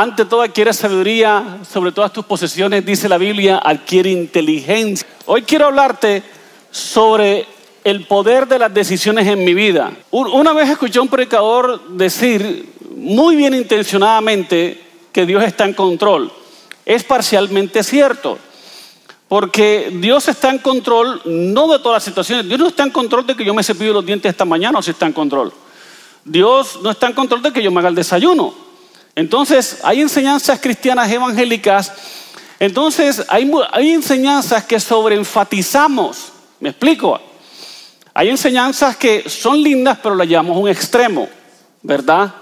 ante todo adquiere sabiduría, sobre todas tus posesiones, dice la Biblia, adquiere inteligencia. Hoy quiero hablarte sobre el poder de las decisiones en mi vida. Una vez escuché a un predicador decir muy bien intencionadamente que Dios está en control. Es parcialmente cierto. Porque Dios está en control no de todas las situaciones. Dios no está en control de que yo me cepillo los dientes esta mañana o si está en control. Dios no está en control de que yo me haga el desayuno. Entonces, hay enseñanzas cristianas evangélicas. Entonces, hay, hay enseñanzas que sobreenfatizamos. ¿Me explico? Hay enseñanzas que son lindas, pero las llevamos a un extremo, ¿verdad?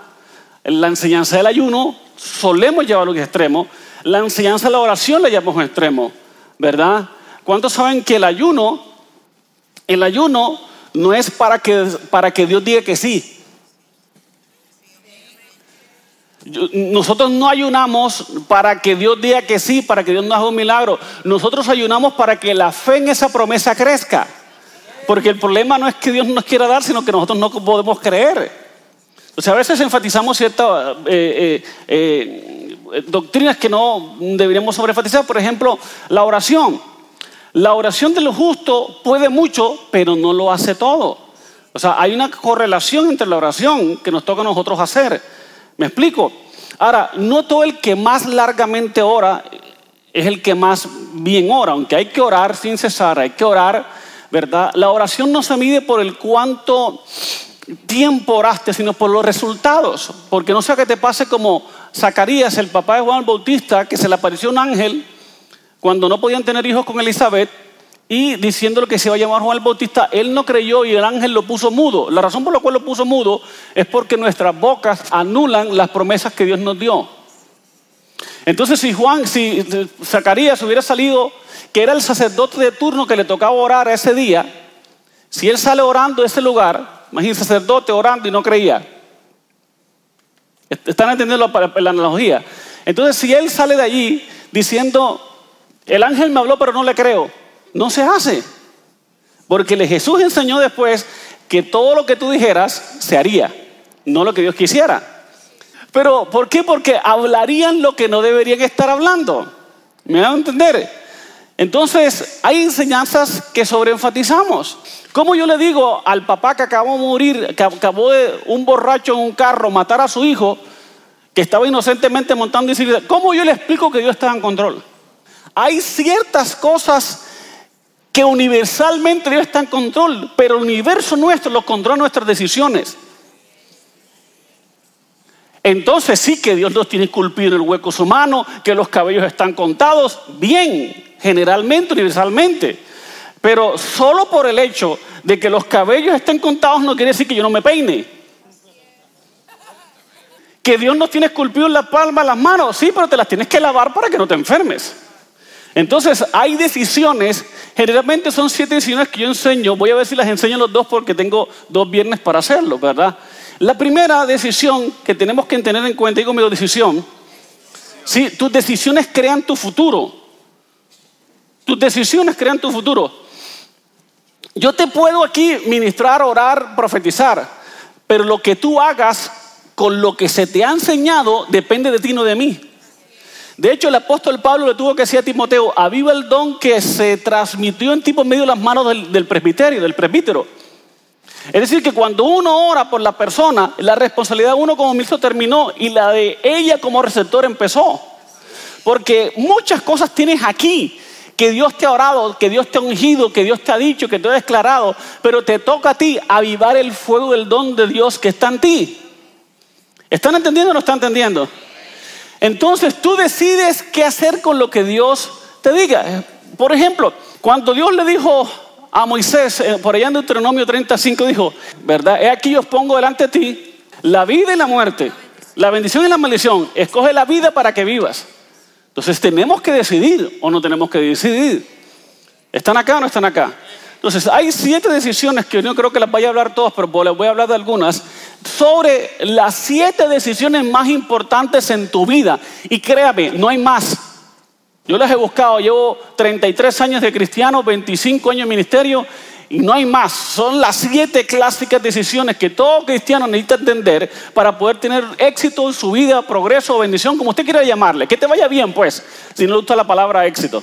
La enseñanza del ayuno solemos llevarlo a un extremo. La enseñanza de la oración la llevamos a un extremo. ¿verdad? ¿Cuántos saben que el ayuno, el ayuno no es para que, para que Dios diga que sí? Nosotros no ayunamos para que Dios diga que sí, para que Dios nos haga un milagro. Nosotros ayunamos para que la fe en esa promesa crezca. Porque el problema no es que Dios nos quiera dar, sino que nosotros no podemos creer. O sea, a veces enfatizamos ciertas eh, eh, eh, doctrinas que no deberíamos sobreenfatizar. Por ejemplo, la oración. La oración de lo justo puede mucho, pero no lo hace todo. O sea, hay una correlación entre la oración que nos toca a nosotros hacer. ¿Me explico? Ahora, no todo el que más largamente ora es el que más bien ora, aunque hay que orar sin cesar, hay que orar, ¿verdad? La oración no se mide por el cuánto tiempo oraste, sino por los resultados. Porque no sea que te pase como Zacarías, el papá de Juan el Bautista, que se le apareció un ángel cuando no podían tener hijos con Elizabeth y diciéndole que se iba a llamar Juan el Bautista, él no creyó y el ángel lo puso mudo. La razón por la cual lo puso mudo es porque nuestras bocas anulan las promesas que Dios nos dio. Entonces, si Juan, si Zacarías hubiera salido, que era el sacerdote de turno que le tocaba orar ese día, si él sale orando de ese lugar, Imagínense sacerdote orando y no creía. ¿Están entendiendo la, analogía? Entonces, si él sale de allí diciendo, el ángel me habló pero no le creo, no se hace. Porque Jesús enseñó después que todo lo que tú dijeras se haría, no lo que Dios quisiera. Pero, ¿por qué? Porque hablarían lo que no deberían estar hablando. ¿Me van a entender? Entonces, hay enseñanzas que sobreenfatizamos. ¿Cómo yo le digo al papá que acabó de morir, que acabó de un borracho en un carro matar a su hijo, que estaba inocentemente montando bicicleta? ¿Cómo yo le explico que Dios está en control? Hay ciertas cosas que universalmente Dios está en control, pero el universo nuestro lo controla nuestras decisiones. Entonces sí que Dios nos tiene esculpido el hueco humano, que los cabellos están contados, bien, generalmente, universalmente. Pero solo por el hecho de que los cabellos estén contados no quiere decir que yo no me peine. Que Dios nos tiene esculpido en la palma las manos, sí, pero te las tienes que lavar para que no te enfermes. Entonces, hay decisiones, generalmente son siete decisiones que yo enseño. Voy a ver si las enseño los dos porque tengo dos viernes para hacerlo, ¿verdad? La primera decisión que tenemos que tener en cuenta, digo mi decisión, sí, tus decisiones crean tu futuro. Tus decisiones crean tu futuro. Yo te puedo aquí ministrar, orar, profetizar, pero lo que tú hagas con lo que se te ha enseñado depende de ti, no de mí. De hecho, el apóstol Pablo le tuvo que decir a Timoteo, aviva el don que se transmitió en ti medio de las manos del, presbiterio, del presbítero. Es decir, que cuando uno ora por la persona, la responsabilidad de uno como ministro terminó y la de ella como receptor empezó. Porque muchas cosas tienes aquí que Dios te ha orado, que Dios te ha ungido, que Dios te ha dicho, que te ha declarado, pero te toca a ti avivar el fuego del don de Dios que está en ti. ¿Están entendiendo o no están entendiendo? Entonces tú decides qué hacer con lo que Dios te diga. Por ejemplo, cuando Dios le dijo a Moisés, eh, por allá en Deuteronomio 35, dijo, ¿verdad? He aquí os pongo delante de ti la vida y la muerte, la bendición y la maldición. Escoge la vida para que vivas. Entonces tenemos que decidir o no tenemos que decidir. ¿Están acá o no están acá? Entonces hay siete decisiones que yo no creo que las vaya a hablar todas, pero les voy a hablar de algunas sobre las siete decisiones más importantes en tu vida. Y créame, no hay más. Yo las he buscado, llevo 33 años de cristiano, 25 años de ministerio y no hay más. Son las siete clásicas decisiones que todo cristiano necesita entender para poder tener éxito en su vida, progreso o bendición, como usted quiera llamarle. Que te vaya bien, pues, si no le gusta la palabra éxito.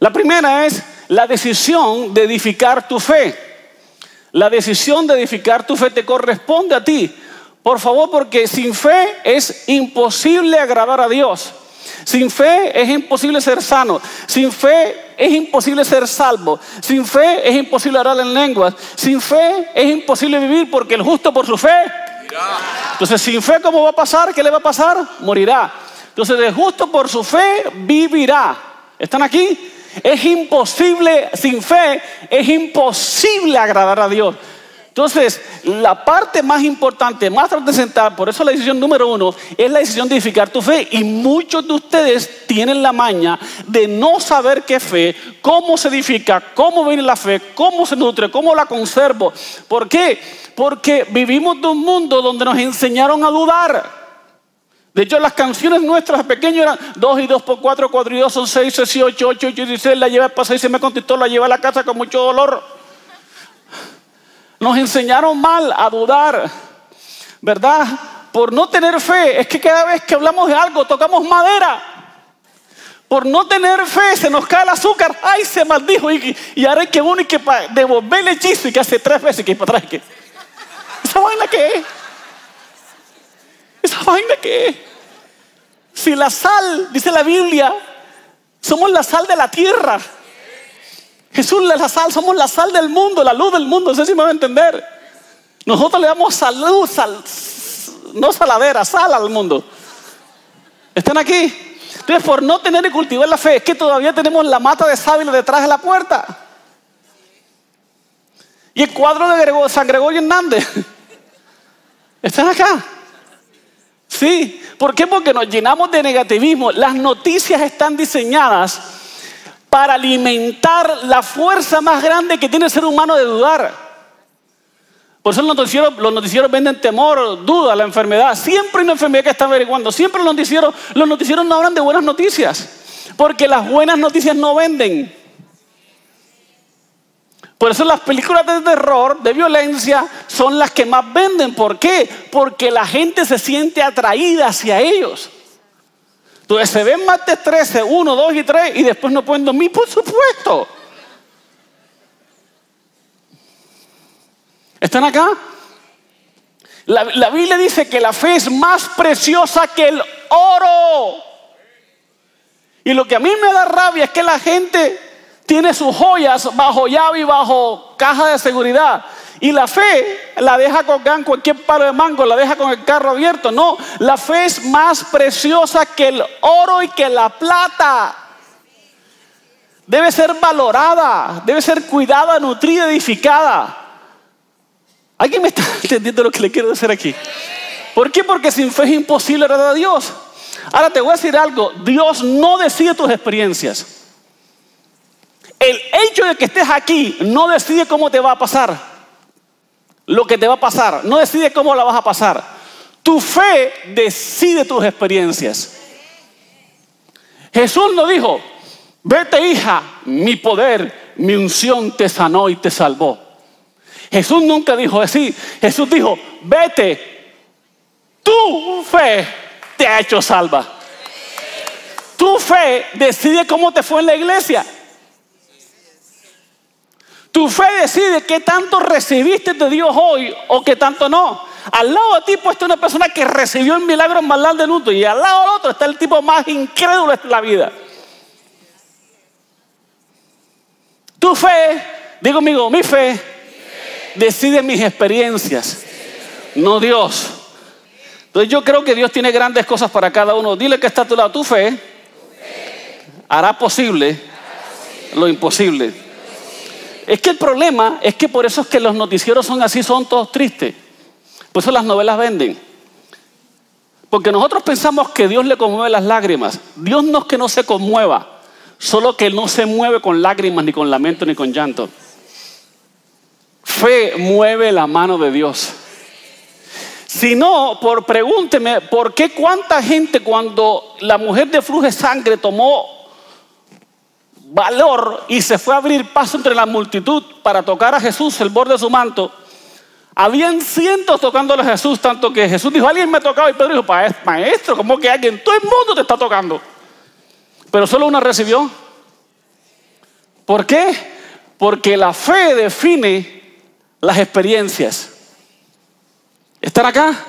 La primera es la decisión de edificar tu fe. La decisión de edificar tu fe te corresponde a ti. Por favor, porque sin fe es imposible agradar a Dios. Sin fe es imposible ser sano. Sin fe es imposible ser salvo. Sin fe es imposible hablar en lenguas. Sin fe es imposible vivir porque el justo por su fe. Entonces, sin fe, ¿cómo va a pasar? ¿Qué le va a pasar? Morirá. Entonces, el justo por su fe vivirá. ¿Están aquí? Es imposible, sin fe, es imposible agradar a Dios. Entonces, la parte más importante, más trascendental, por eso la decisión número uno, es la decisión de edificar tu fe. Y muchos de ustedes tienen la maña de no saber qué fe, cómo se edifica, cómo viene la fe, cómo se nutre, cómo la conservo. ¿Por qué? Porque vivimos de un mundo donde nos enseñaron a dudar. De hecho, las canciones nuestras pequeñas eran 2 y 2 por 4, 4 y 2 son 6, 6 y 8, 8, 8 y 16, la lleva para 6, se me contestó, la lleva a la casa con mucho dolor. Nos enseñaron mal a dudar, ¿verdad? Por no tener fe. Es que cada vez que hablamos de algo tocamos madera. Por no tener fe se nos cae el azúcar. Ay, se maldijo. Y, y ahora hay que uno y que devolver el hechizo y que hace tres veces que para atrás. ¿Esa vaina qué es? ¿Esa vaina qué? Si la sal, dice la Biblia, somos la sal de la tierra. Jesús es la sal, somos la sal del mundo, la luz del mundo, no sé si me va a entender. Nosotros le damos salud, sal, no saladera, sal al mundo. ¿Están aquí? Entonces, por no tener y cultivar la fe, es que todavía tenemos la mata de sábila detrás de la puerta. Y el cuadro de San Gregorio Hernández. ¿Están acá? Sí. ¿Por qué? Porque nos llenamos de negativismo. Las noticias están diseñadas para alimentar la fuerza más grande que tiene el ser humano de dudar. Por eso los noticieros, los noticieros venden temor, duda, la enfermedad. Siempre hay una enfermedad que está averiguando. Siempre los noticieros, los noticieros no hablan de buenas noticias. Porque las buenas noticias no venden. Por eso las películas de terror, de violencia, son las que más venden. ¿Por qué? Porque la gente se siente atraída hacia ellos. Entonces se ven martes 13, 1, 2 y 3 y después no pueden dormir, por supuesto. ¿Están acá? La, la, Biblia dice que la fe es más preciosa que el oro. Y lo que a mí me da rabia es que la gente tiene sus joyas bajo llave y bajo caja de seguridad. Y la fe la deja con cualquier palo de mango, la deja con el carro abierto. No, la fe es más preciosa que el oro y que la plata. Debe ser valorada, debe ser cuidada, nutrida, edificada. ¿Alguien me está entendiendo lo que le quiero decir aquí? ¿Por qué? Porque sin fe es imposible agradar a Dios. Ahora te voy a decir algo, Dios no decide tus experiencias. El hecho de que estés aquí no decide cómo te va a pasar lo que te va a pasar, no decide cómo la vas a pasar. Tu fe decide tus experiencias. Jesús no dijo, vete hija, mi poder, mi unción te sanó y te salvó. Jesús nunca dijo así. Jesús dijo, vete, tu fe te ha hecho salva. Tu fe decide cómo te fue en la iglesia. Tu fe decide qué tanto recibiste de Dios hoy o qué tanto no. Al lado de ti puesto una persona que recibió el milagro más largo del mundo y al lado del otro está el tipo más incrédulo de la vida. Tu fe, digo amigo, mi fe decide mis experiencias, no Dios. Entonces yo creo que Dios tiene grandes cosas para cada uno. Dile que está a tu lado. Tu fe hará posible lo imposible. Es que el problema es que por eso es que los noticieros son así, son todos tristes. Por eso las novelas venden. Porque nosotros pensamos que Dios le conmueve las lágrimas. Dios no es que no se conmueva, solo que no se mueve con lágrimas, ni con lamento, ni con llanto. Fe mueve la mano de Dios. Si no, por pregúnteme, ¿por qué cuánta gente cuando la mujer de flujo de sangre tomó valor y se fue a abrir paso entre la multitud para tocar a Jesús el borde de su manto, habían cientos tocándole a Jesús, tanto que Jesús dijo, alguien me ha tocado y Pedro dijo, maestro, ¿cómo que alguien? Todo el mundo te está tocando. Pero solo una recibió. ¿Por qué? Porque la fe define las experiencias. ¿Están acá?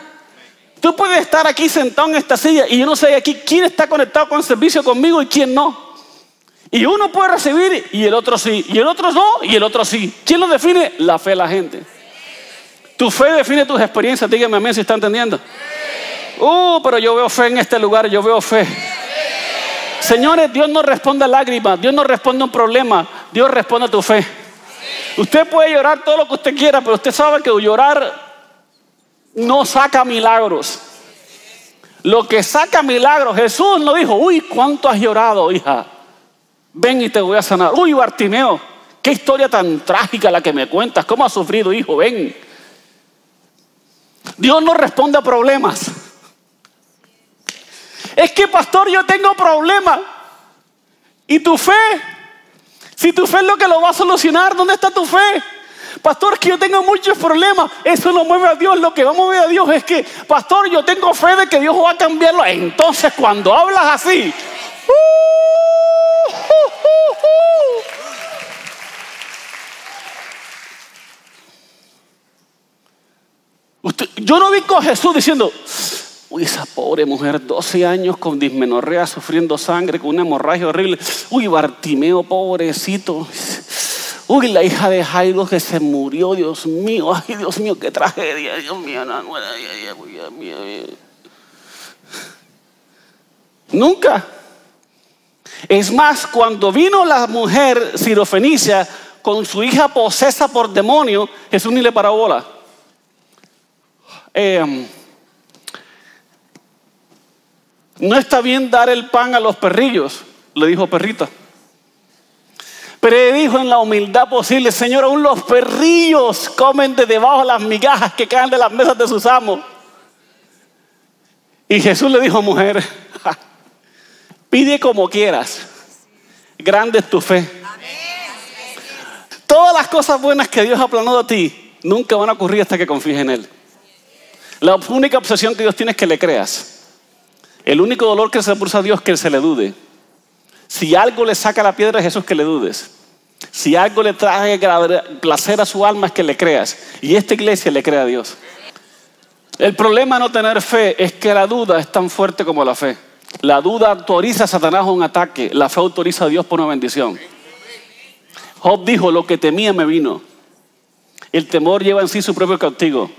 Tú puedes estar aquí sentado en esta silla y yo no sé aquí quién está conectado con el servicio conmigo y quién no. Y uno puede recibir y el otro sí. Y el otro no y el otro sí. ¿Quién lo define? La fe de la gente. Tu fe define tus experiencias. Dígame a mí si está entendiendo. Uh, pero yo veo fe en este lugar, yo veo fe. Señores, Dios no responde a lágrimas, Dios no responde a un problema, Dios responde a tu fe. Usted puede llorar todo lo que usted quiera, pero usted sabe que llorar no saca milagros. Lo que saca milagros, Jesús no dijo, uy, ¿cuánto has llorado, hija? Ven y te voy a sanar. Uy, Bartimeo, qué historia tan trágica la que me cuentas. ¿Cómo has sufrido, hijo? Ven. Dios no responde a problemas. Es que, pastor, yo tengo problemas. ¿Y tu fe? Si tu fe es lo que lo va a solucionar, ¿dónde está tu fe? Pastor, que yo tengo muchos problemas. Eso no mueve a Dios. Lo que va a mover a Dios es que, pastor, yo tengo fe de que Dios va a cambiarlo. Entonces, cuando hablas así, uh, uh, uh, yo no vi con Jesús diciendo, uy, esa pobre mujer, 12 años con dismenorrea, sufriendo sangre, con una hemorragia horrible. Uy, Bartimeo, pobrecito. Uy, la hija de Jairo que se murió, Dios mío, ay, Dios mío, qué tragedia, Dios mío, no, no, Nunca. Es más, cuando vino la mujer sirofenicia con su hija posesa por demonio, Jesús ni le paró bola. Em, no está bien dar el pan a los perrillos, le dijo perrita. Pero dijo en la humildad posible, Señor, aún los perrillos comen de debajo las migajas que caen de las mesas de sus amos. Y Jesús le dijo, mujer, pide como quieras, grande es tu fe. Todas las cosas buenas que Dios ha planeado a ti nunca van a ocurrir hasta que confíes en Él. La única obsesión que Dios tiene es que le creas. El único dolor que se produce a Dios es que se le dude. Si algo le saca la piedra a Jesús, que le dudes. Si algo le trae placer a su alma, es que le creas. Y esta iglesia le crea a Dios. El problema no tener fe es que la duda es tan fuerte como la fe. La duda autoriza a Satanás un ataque, la fe autoriza a Dios por una bendición. Job dijo, lo que temía me vino. El temor lleva en sí su propio castigo.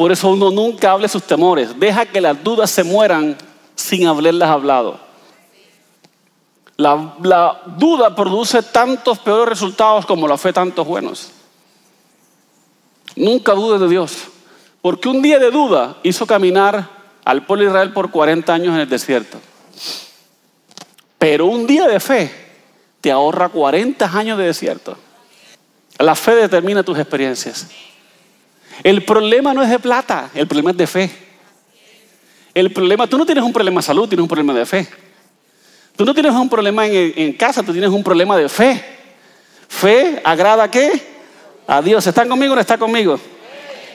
Por eso uno nunca hable sus temores. Deja que las dudas se mueran sin haberlas hablado. La, duda produce tantos peores resultados como la fe tantos buenos. Nunca dudes de Dios, porque un día de duda hizo caminar al pueblo de Israel por 40 años en el desierto. Pero un día de fe te ahorra 40 años de desierto. La fe determina tus experiencias. El problema no es de plata, el problema es de fe. El problema, tú no tienes un problema de salud, tienes un problema de fe. Tú no tienes un problema en, casa, tú tienes un problema de fe. Fe agrada a qué? A Dios. ¿Están conmigo o no están conmigo?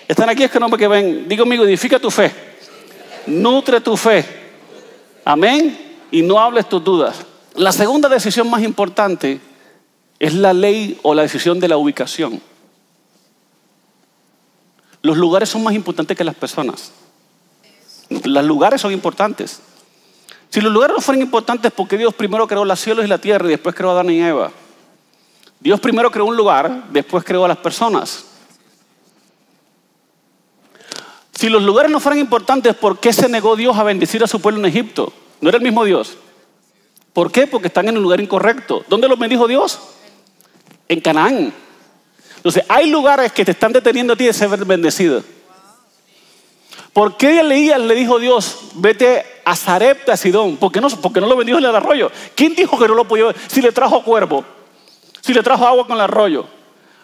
Están aquí, es que no porque ven. Digo conmigo, edifica tu fe. Nutre tu fe. Amén. Y no hables tus dudas. La segunda decisión más importante es la ley o la decisión de la ubicación. Los lugares son más importantes que las personas. Los lugares son importantes. Si los lugares no fueran importantes, porque Dios primero creó los cielos y la tierra y después creó a Adán y Eva? Dios primero creó un lugar, después creó a las personas. Si los lugares no fueran importantes, ¿por qué se negó Dios a bendecir a su pueblo en Egipto? No era el mismo Dios. ¿Por qué? Porque están en un lugar incorrecto. ¿Dónde los bendijo Dios? En Canaán. Entonces, hay lugares que te están deteniendo a ti de ser bendecido. ¿Por qué Elías le dijo Dios, vete a Zarepta, a Sidón? ¿Por qué no, porque no lo bendijo en el arroyo? ¿Quién dijo que no lo podía? Si le trajo cuervo, si le trajo agua con el arroyo.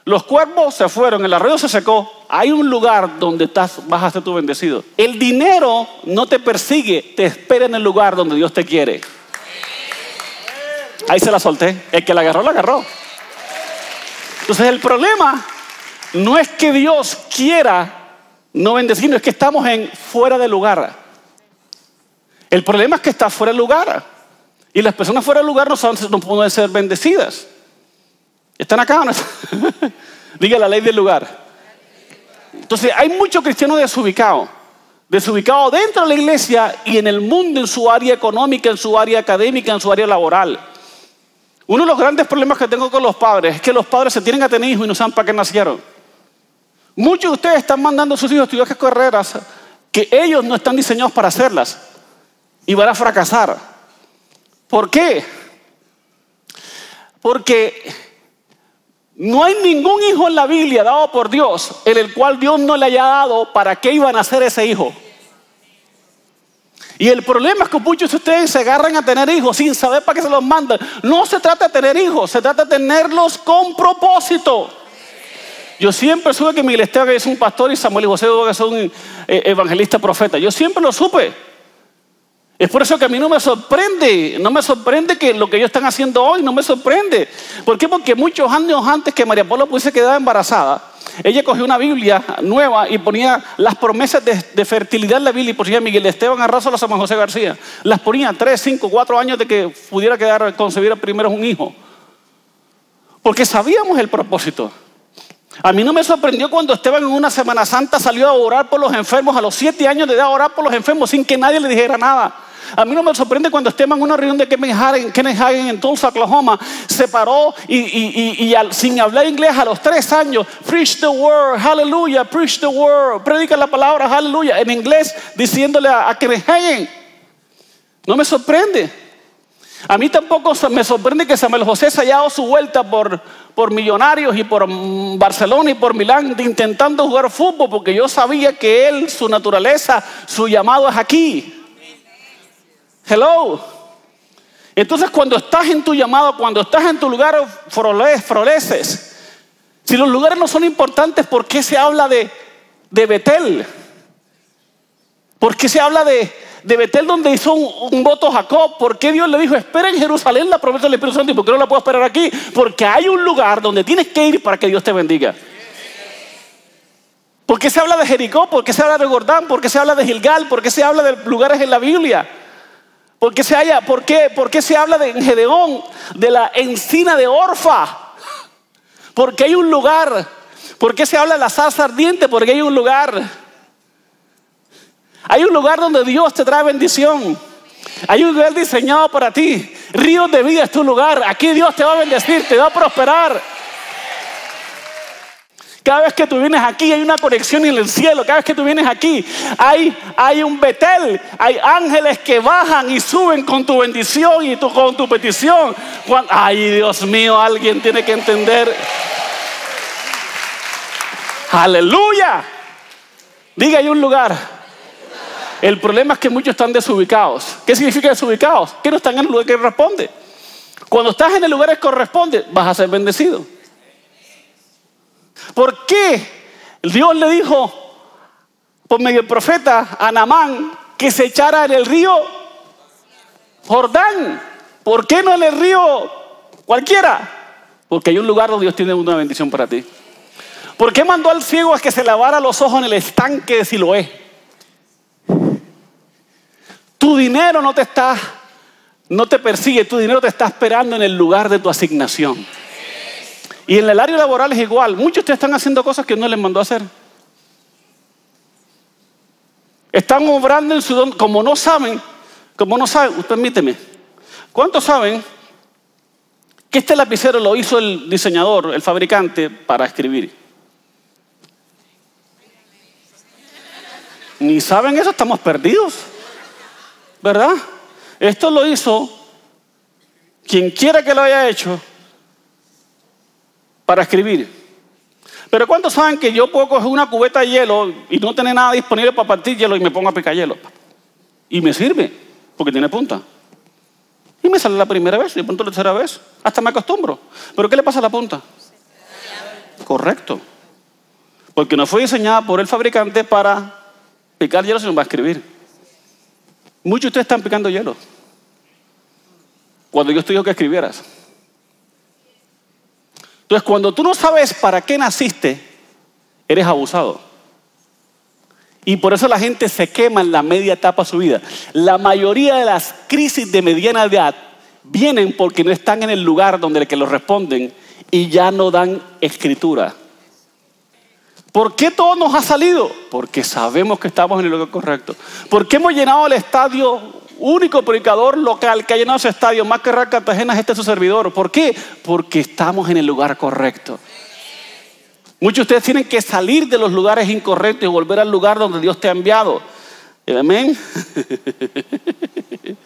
Los cuervos se fueron, el arroyo se secó. Hay un lugar donde estás, vas a ser tu bendecido. El dinero no te persigue, te espera en el lugar donde Dios te quiere. Ahí se la solté. El que la agarró, la agarró. Entonces el problema no es que Dios quiera no bendecirnos, es que estamos en fuera de lugar. El problema es que está fuera de lugar. Y las personas fuera de lugar no, son, no pueden ser bendecidas. ¿Están acá o no? Diga la ley del lugar. Entonces hay muchos cristianos desubicados. Desubicados dentro de la iglesia y en el mundo, en su área económica, en su área académica, en su área laboral. Uno de los grandes problemas que tengo con los padres es que los padres se tienen que tener hijos y no saben para qué nacieron. Muchos de ustedes están mandando a sus hijos a estudiar carreras que ellos no están diseñados para hacerlas y van a fracasar. ¿Por qué? Porque no hay ningún hijo en la Biblia dado por Dios en el cual Dios no le haya dado para qué iban a ser ese hijo. Y el problema es que muchos de ustedes se agarran a tener hijos sin saber para qué se los mandan. No se trata de tener hijos, se trata de tenerlos con propósito. Yo siempre supe que Miguel Esteban es un pastor y Samuel y José es un eh, evangelista profeta. Yo siempre lo supe. Es por eso que a mí no me sorprende, no me sorprende que lo que ellos están haciendo hoy, no me sorprende. ¿Por qué? Porque muchos años antes que María Paula pudiese quedar embarazada, ella cogió una Biblia nueva y ponía las promesas de, fertilidad en la Biblia y ponía Miguel Esteban Arraso a San José García. Las ponía tres, cinco, cuatro años de que pudiera quedar, concebir primero un hijo. Porque sabíamos el propósito. A mí no me sorprendió cuando Esteban en una Semana Santa salió a orar por los enfermos a los siete años de edad, a orar por los enfermos sin que nadie le dijera nada. A mí no me sorprende cuando Esteban en una reunión de Kenneth Hagen, en Tulsa, Oklahoma, se paró y, sin hablar inglés a los tres años, preach the word, hallelujah, preach the word, predica la palabra, hallelujah, en inglés, diciéndole a, Kenneth Hagen. No me sorprende. A mí tampoco me sorprende que Samuel José se haya dado su vuelta por, por Millonarios y por mm, Barcelona y por Milán intentando jugar fútbol porque yo sabía que él, su naturaleza, su llamado es aquí. Hello. Entonces cuando estás en tu llamado, cuando estás en tu lugar, froleces. Si los lugares no son importantes, ¿por qué se habla de, de Betel? ¿Por qué se habla de, de Betel donde hizo un, voto Jacob? ¿Por qué Dios le dijo, espera en Jerusalén la promesa del Espíritu Santo? ¿Y por qué no la puedo esperar aquí? Porque hay un lugar donde tienes que ir para que Dios te bendiga. ¿Por qué se habla de Jericó? ¿Por qué se habla de Jordán? ¿Por qué se habla de Gilgal? ¿Por qué se habla de lugares en la Biblia? ¿Por qué se, haya, por qué, por qué se habla de Gedeón, de la encina de Orfa? Porque hay un lugar. ¿Por qué se habla de la salsa ardiente? Porque hay un lugar. Hay un lugar donde Dios te trae bendición. Hay un lugar diseñado para ti. Ríos de vida es tu lugar. Aquí Dios te va a bendecir, te va a prosperar. Cada vez que tú vienes aquí hay una conexión en el cielo. Cada vez que tú vienes aquí hay, hay un Betel. Hay ángeles que bajan y suben con tu bendición y tú, con tu petición. ay, Dios mío, alguien tiene que entender. Aleluya. Diga, hay un lugar. El problema es que muchos están desubicados. ¿Qué significa desubicados? Que no están en el lugar que corresponde. Cuando estás en el lugar que corresponde, vas a ser bendecido. ¿Por qué Dios le dijo por medio del profeta a Namán que se echara en el río Jordán? ¿Por qué no en el río cualquiera? Porque hay un lugar donde Dios tiene una bendición para ti. ¿Por qué mandó al ciego a que se lavara los ojos en el estanque de Siloé? Tu dinero no te está, no te persigue, tu dinero te está esperando en el lugar de tu asignación. Y en el área laboral es igual. Muchos de ustedes están haciendo cosas que no les mandó a hacer. Están obrando en su don, como no saben, como no saben, permíteme. ¿Cuántos saben que este lapicero lo hizo el diseñador, el fabricante, para escribir? Ni saben eso, estamos perdidos. ¿Verdad? Esto lo hizo quien quiera que lo haya hecho para escribir. Pero ¿cuántos saben que yo puedo coger una cubeta de hielo y no tener nada disponible para partir hielo y me pongo a picar hielo? Y me sirve, porque tiene punta. Y me sale la primera vez, y de la tercera vez. Hasta me acostumbro. ¿Pero qué le pasa a la punta? Correcto. Porque no fue diseñada por el fabricante para picar hielo, sino para escribir. Muchos de ustedes están picando hielo. Cuando Dios te dijo que escribieras. Entonces, cuando tú no sabes para qué naciste, eres abusado. Y por eso la gente se quema en la media etapa de su vida. La mayoría de las crisis de mediana edad vienen porque no están en el lugar donde que los responden y ya no dan escritura. ¿Por qué todo nos ha salido? Porque sabemos que estamos en el lugar correcto. ¿Por qué hemos llenado el estadio único predicador local que ha llenado ese estadio más que Cartagena es este su servidor? ¿Por qué? Porque estamos en el lugar correcto. Muchos de ustedes tienen que salir de los lugares incorrectos y volver al lugar donde Dios te ha enviado. Amén.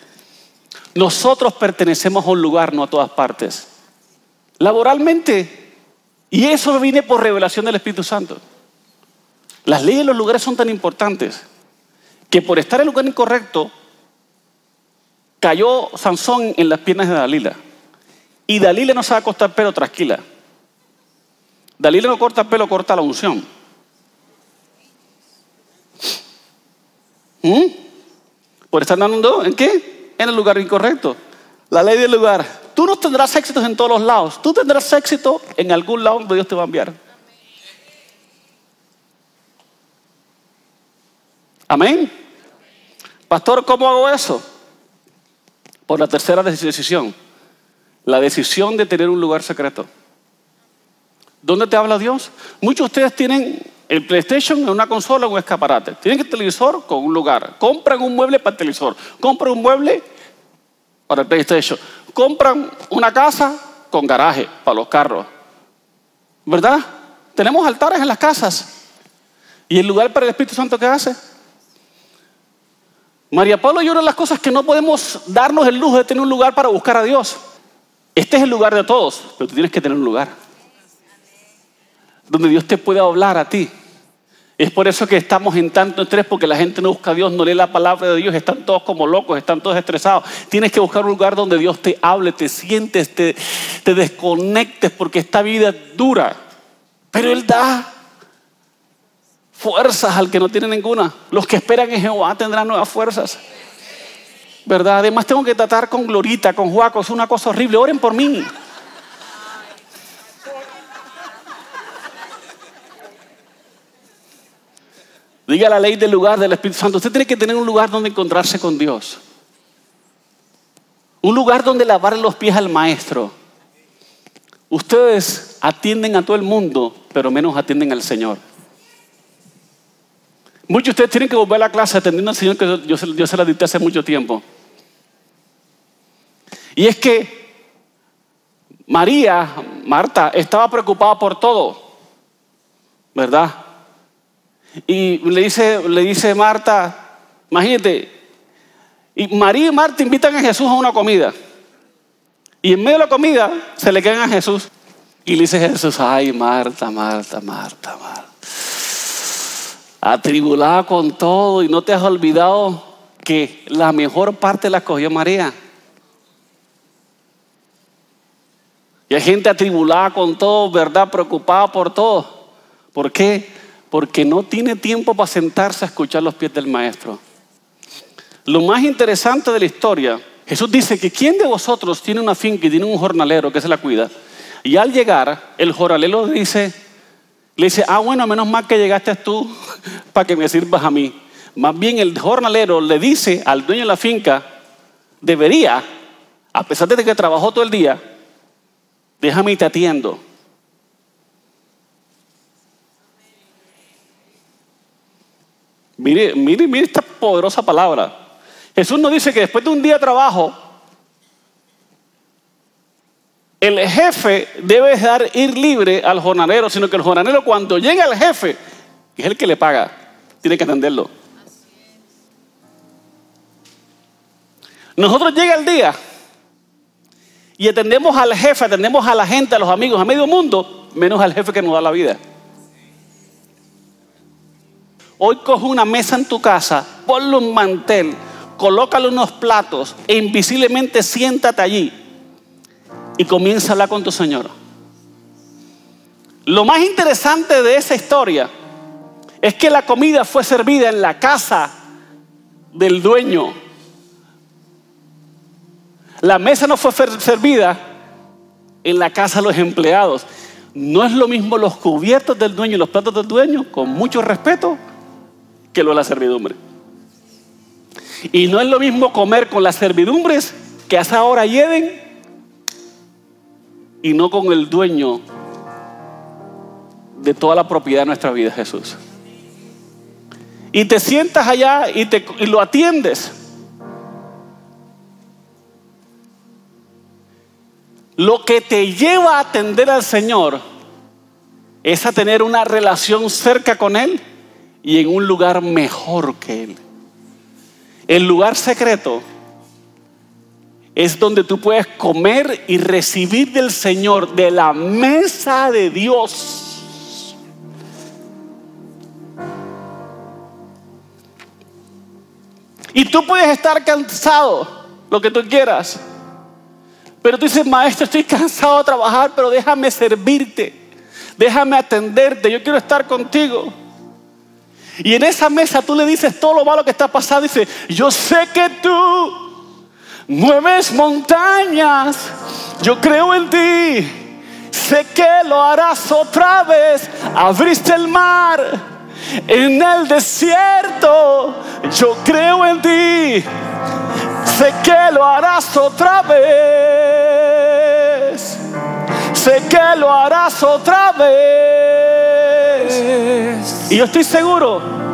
Nosotros pertenecemos a un lugar, no a todas partes. Laboralmente. Y eso viene por revelación del Espíritu Santo. Las leyes de los lugares son tan importantes que por estar en el lugar incorrecto cayó Sansón en las piernas de Dalila. Y Dalila no sabe cortar pelo tranquila. Dalila no corta pelo, corta la unción. ¿Mm? Por estar dando en qué? En el lugar incorrecto. La ley del lugar. Tú no tendrás éxitos en todos los lados. Tú tendrás éxito en algún lado donde Dios te va a enviar. Amén. Pastor, ¿cómo hago eso? Por la tercera decisión. La decisión de tener un lugar secreto. ¿Dónde te habla Dios? Muchos de ustedes tienen el PlayStation en una consola o un escaparate. Tienen el televisor con un lugar. Compran un mueble para el televisor. Compran un mueble para el PlayStation. Compran una casa con garaje para los carros. ¿Verdad? Tenemos altares en las casas. ¿Y el lugar para el Espíritu Santo qué hace? María Pablo y una de las cosas que no podemos darnos el lujo de tener un lugar para buscar a Dios. Este es el lugar de todos, pero tú tienes que tener un lugar donde Dios te pueda hablar a ti. Es por eso que estamos en tanto estrés, porque la gente no busca a Dios, no lee la palabra de Dios, están todos como locos, están todos estresados. Tienes que buscar un lugar donde Dios te hable, te sientes, te, te desconectes, porque esta vida es dura. Pero Él da fuerzas al que no tiene ninguna. Los que esperan en Jehová tendrán nuevas fuerzas. ¿Verdad? Además tengo que tratar con Glorita, con Juaco, es una cosa horrible. Oren por mí. Diga la ley del lugar del Espíritu Santo. Usted tiene que tener un lugar donde encontrarse con Dios. Un lugar donde lavar los pies al maestro. Ustedes atienden a todo el mundo, pero menos atienden al Señor. Muchos de ustedes tienen que volver a la clase atendiendo al Señor que yo, se la dicté hace mucho tiempo. Y es que María, Marta, estaba preocupada por todo, ¿verdad? Y le dice, le dice Marta, imagínate, y María y Marta invitan a Jesús a una comida. Y en medio de la comida se le quedan a Jesús. Y le dice Jesús, ay Marta, Marta, Marta, Marta atribulada con todo y no te has olvidado que la mejor parte la cogió María. Y hay gente atribulada con todo, ¿verdad? Preocupada por todo. ¿Por qué? Porque no tiene tiempo para sentarse a escuchar los pies del maestro. Lo más interesante de la historia, Jesús dice que ¿quién de vosotros tiene una finca y tiene un jornalero que se la cuida? Y al llegar, el jornalero dice, le dice, ah, bueno, menos mal que llegaste tú para que me sirvas a mí. Más bien el jornalero le dice al dueño de la finca, debería, a pesar de que trabajó todo el día, déjame y te atiendo. Mire, mire, mire esta poderosa palabra. Jesús nos dice que después de un día de trabajo, el jefe debe dejar ir libre al jornalero, sino que el jornalero cuando llega al jefe, que es el que le paga, tiene que atenderlo. Nosotros llega el día y atendemos al jefe, atendemos a la gente, a los amigos, a medio mundo, menos al jefe que nos da la vida. Hoy coge una mesa en tu casa, ponle un mantel, colócale unos platos e invisiblemente siéntate allí y comienza a hablar con tu Señor. Lo más interesante de esa historia es que la comida fue servida en la casa del dueño. la mesa no fue servida en la casa de los empleados. No es lo mismo los cubiertos del dueño y los platos del dueño, con mucho respeto, que lo de la servidumbre. Y no es lo mismo comer con las servidumbres que hasta ahora lleven y no con el dueño de toda la propiedad de nuestra vida, Jesús. Y te sientas allá y, te, y lo atiendes. Lo que te lleva a atender al Señor es a tener una relación cerca con Él y en un lugar mejor que Él. El lugar secreto es donde tú puedes comer y recibir del Señor, de la mesa de Dios. Y tú puedes estar cansado, lo que tú quieras. Pero tú dices, maestro, estoy cansado de trabajar, pero déjame servirte, déjame atenderte, yo quiero estar contigo. Y en esa mesa tú le dices todo lo malo que está pasando. Dice, yo sé que tú Mueves montañas, yo creo en ti. Sé que lo harás otra vez. Abriste el mar en el desierto. Yo creo en ti. Sé que lo harás otra vez. Sé que lo harás otra vez. Y yo estoy seguro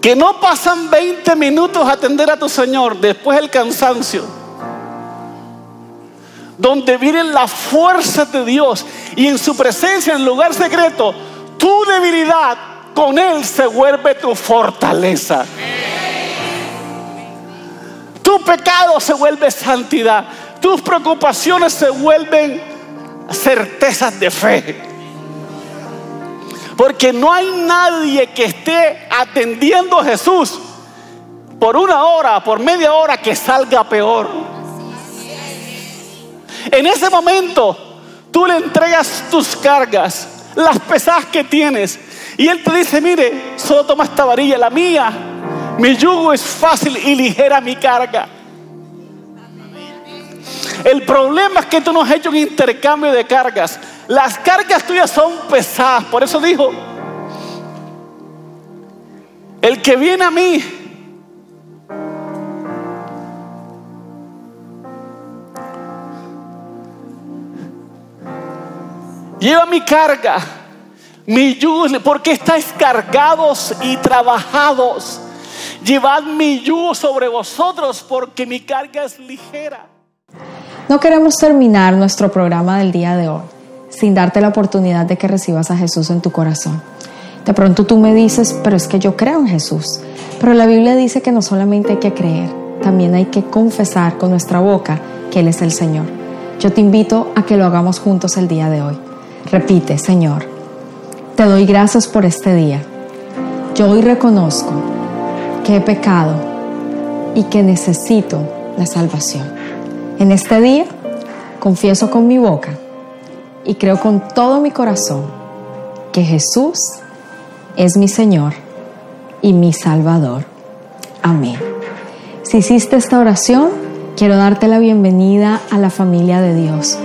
que no pasan 20 minutos a atender a tu Señor después del cansancio, donde vienen las fuerzas de Dios y en su presencia en lugar secreto, tu debilidad con Él se vuelve tu fortaleza. Tu pecado se vuelve santidad, tus preocupaciones se vuelven certezas de fe. Porque no hay nadie que esté atendiendo a Jesús por una hora, por media hora, que salga peor. En ese momento, tú le entregas tus cargas, las pesadas que tienes, y Él te dice, mire, solo toma esta varilla, la mía, mi yugo es fácil y ligera mi carga. El problema es que tú no has hecho un intercambio de cargas. Las cargas tuyas son pesadas. Por eso dijo, el que viene a mí, lleva mi carga, mi yugo, porque estáis cargados y trabajados. Llevad mi yugo sobre vosotros, porque mi carga es ligera. No queremos terminar nuestro programa del día de hoy sin darte la oportunidad de que recibas a Jesús en tu corazón. De pronto tú me dices, pero es que yo creo en Jesús. Pero la Biblia dice que no solamente hay que creer, también hay que confesar con nuestra boca que Él es el Señor. Yo te invito a que lo hagamos juntos el día de hoy. Repite, Señor, te doy gracias por este día. Yo hoy reconozco que he pecado y que necesito la salvación. En este día confieso con mi boca y creo con todo mi corazón que Jesús es mi Señor y mi Salvador. Amén. Si hiciste esta oración, quiero darte la bienvenida a la familia de Dios.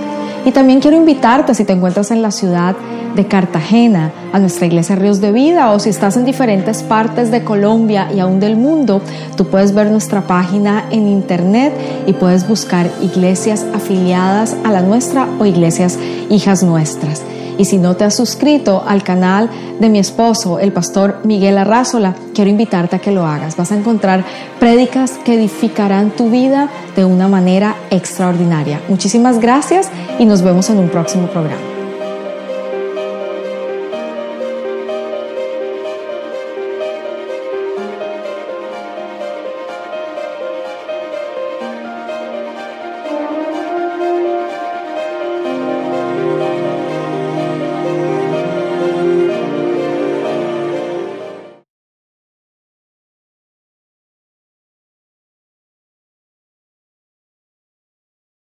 Y también quiero invitarte, si te encuentras en la ciudad de Cartagena, a nuestra iglesia Ríos de Vida, o si estás en diferentes partes de Colombia y aún del mundo, tú puedes ver nuestra página en internet y puedes buscar iglesias afiliadas a la nuestra o iglesias hijas nuestras. Y si no te has suscrito al canal de mi esposo, el pastor Miguel Arrázola, quiero invitarte a que lo hagas. Vas a encontrar prédicas que edificarán tu vida de una manera extraordinaria. Muchísimas gracias y nos vemos en un próximo programa.